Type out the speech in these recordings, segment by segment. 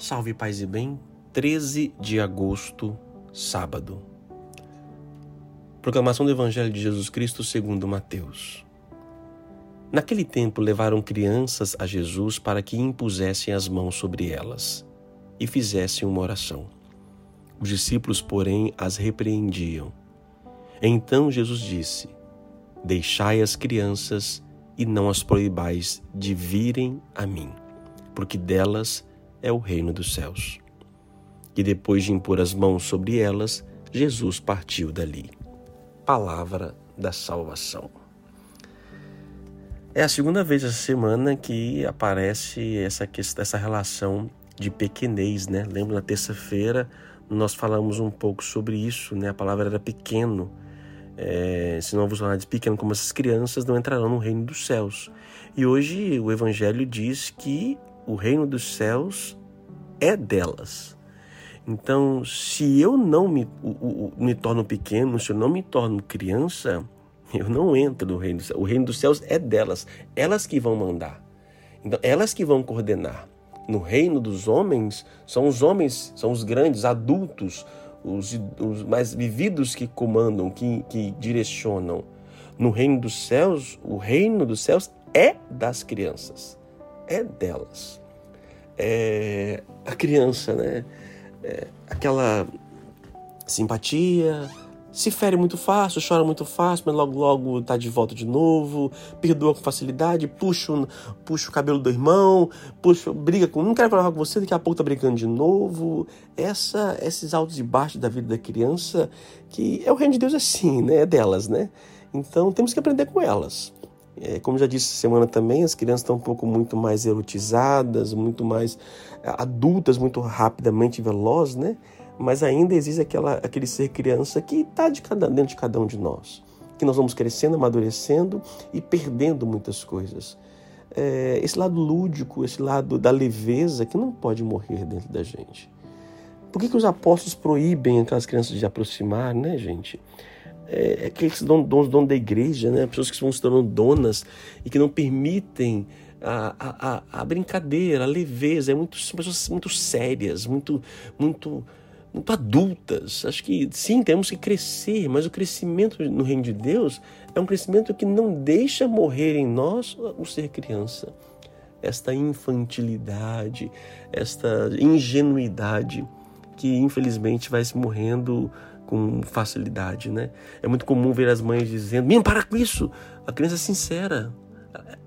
Salve Paz e Bem, 13 de agosto, sábado. Proclamação do Evangelho de Jesus Cristo segundo Mateus. Naquele tempo levaram crianças a Jesus para que impusessem as mãos sobre elas e fizessem uma oração. Os discípulos, porém, as repreendiam. Então Jesus disse: Deixai as crianças e não as proibais de virem a mim, porque delas é o reino dos céus. E depois de impor as mãos sobre elas, Jesus partiu dali. Palavra da salvação. É a segunda vez essa semana que aparece essa questão, essa relação de pequenez, né? Lembra na terça-feira nós falamos um pouco sobre isso, né? A palavra era pequeno. É, se não vos de pequeno como essas crianças não entrarão no reino dos céus. E hoje o Evangelho diz que o reino dos céus é delas. Então, se eu não me, me torno pequeno, se eu não me torno criança, eu não entro no reino dos céus. O reino dos céus é delas, elas que vão mandar. Então, elas que vão coordenar. No reino dos homens, são os homens, são os grandes adultos, os, os mais vividos que comandam, que, que direcionam. No reino dos céus, o reino dos céus é das crianças é delas. É a criança, né? É aquela simpatia, se fere muito fácil, chora muito fácil, mas logo logo tá de volta de novo, perdoa com facilidade, puxa, puxa o cabelo do irmão, puxa, briga com, não quero falar com você, daqui a pouco tá brigando de novo. Essa, esses altos e baixos da vida da criança, que é o reino de Deus assim, né? É delas, né? Então temos que aprender com elas. É, como já disse semana também, as crianças estão um pouco muito mais erotizadas, muito mais é, adultas, muito rapidamente velozes, né? Mas ainda existe aquela, aquele ser criança que está de dentro de cada um de nós. Que nós vamos crescendo, amadurecendo e perdendo muitas coisas. É, esse lado lúdico, esse lado da leveza que não pode morrer dentro da gente. Por que, que os apóstolos proíbem aquelas crianças de aproximar, né, gente? É, aqueles dons, dons da igreja, né? pessoas que vão se tornando donas e que não permitem a, a, a brincadeira, a leveza, é muito, são pessoas muito sérias, muito, muito, muito adultas. Acho que sim, temos que crescer, mas o crescimento no reino de Deus é um crescimento que não deixa morrer em nós o ser criança. Esta infantilidade, esta ingenuidade que infelizmente vai se morrendo com facilidade, né? É muito comum ver as mães dizendo: "Menino, para com isso". A criança é sincera.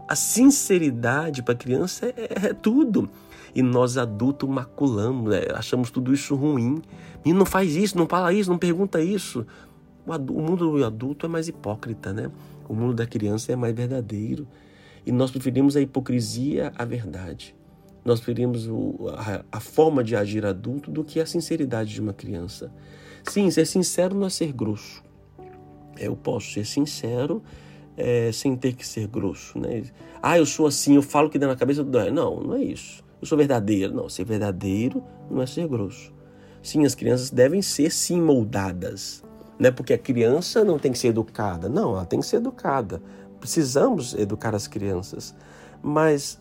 A sinceridade para a criança é, é, tudo. E nós adultos maculamos, né? achamos tudo isso ruim. Menino, não faz isso, não fala isso, não pergunta isso. O, adulto, o mundo do adulto é mais hipócrita, né? O mundo da criança é mais verdadeiro. E nós preferimos a hipocrisia à verdade. Nós preferimos o, a, a forma de agir adulto do que a sinceridade de uma criança. Sim, ser sincero não é ser grosso. Eu posso ser sincero é, sem ter que ser grosso. Né? Ah, eu sou assim, eu falo que dá na cabeça do. Não, não é isso. Eu sou verdadeiro. Não, ser verdadeiro não é ser grosso. Sim, as crianças devem ser sim moldadas. Não é porque a criança não tem que ser educada. Não, ela tem que ser educada. Precisamos educar as crianças. Mas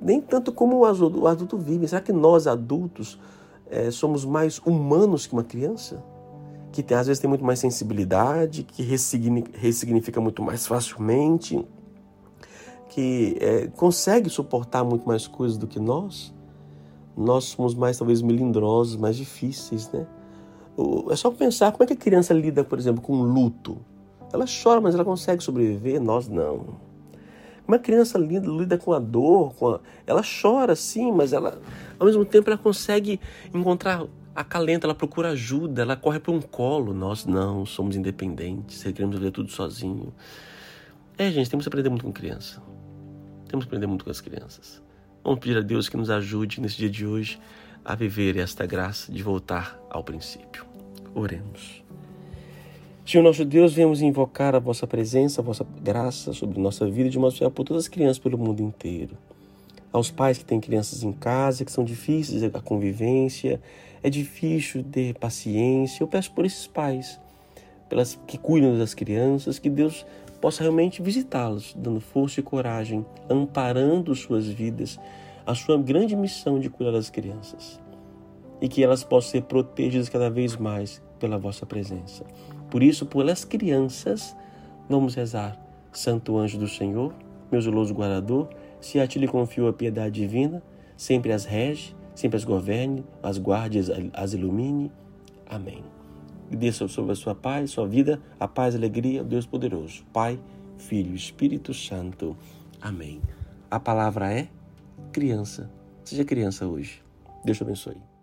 nem tanto como o adulto, adulto vive. Será que nós adultos é, somos mais humanos que uma criança, que tem, às vezes tem muito mais sensibilidade, que ressignifica muito mais facilmente, que é, consegue suportar muito mais coisas do que nós. Nós somos mais, talvez, melindrosos, mais difíceis, né? É só pensar como é que a criança lida, por exemplo, com luto. Ela chora, mas ela consegue sobreviver, nós não. Uma criança lida, lida com a dor, com a... ela chora sim, mas ela, ao mesmo tempo, ela consegue encontrar acalento, ela procura ajuda, ela corre para um colo. Nós não, somos independentes, queremos fazer tudo sozinho. É, gente, temos que aprender muito com criança. Temos que aprender muito com as crianças. Vamos pedir a Deus que nos ajude nesse dia de hoje a viver esta graça de voltar ao princípio. Oremos. Senhor nosso Deus, viemos invocar a vossa presença, a vossa graça sobre nossa vida de modo especial por todas as crianças pelo mundo inteiro. Aos pais que têm crianças em casa, que são difíceis a convivência, é difícil ter paciência. Eu peço por esses pais, pelas que cuidam das crianças, que Deus possa realmente visitá-los, dando força e coragem, amparando suas vidas, a sua grande missão de cuidar das crianças e que elas possam ser protegidas cada vez mais pela vossa presença. Por isso, pelas crianças, vamos rezar. Santo anjo do Senhor, meu zeloso guardador, se a ti lhe confio a piedade divina, sempre as rege, sempre as governe, as guarde, as ilumine. Amém. E desça sobre a sua paz, sua vida, a paz e a alegria, Deus poderoso, Pai, Filho Espírito Santo. Amém. A palavra é criança. Seja criança hoje. Deus te abençoe.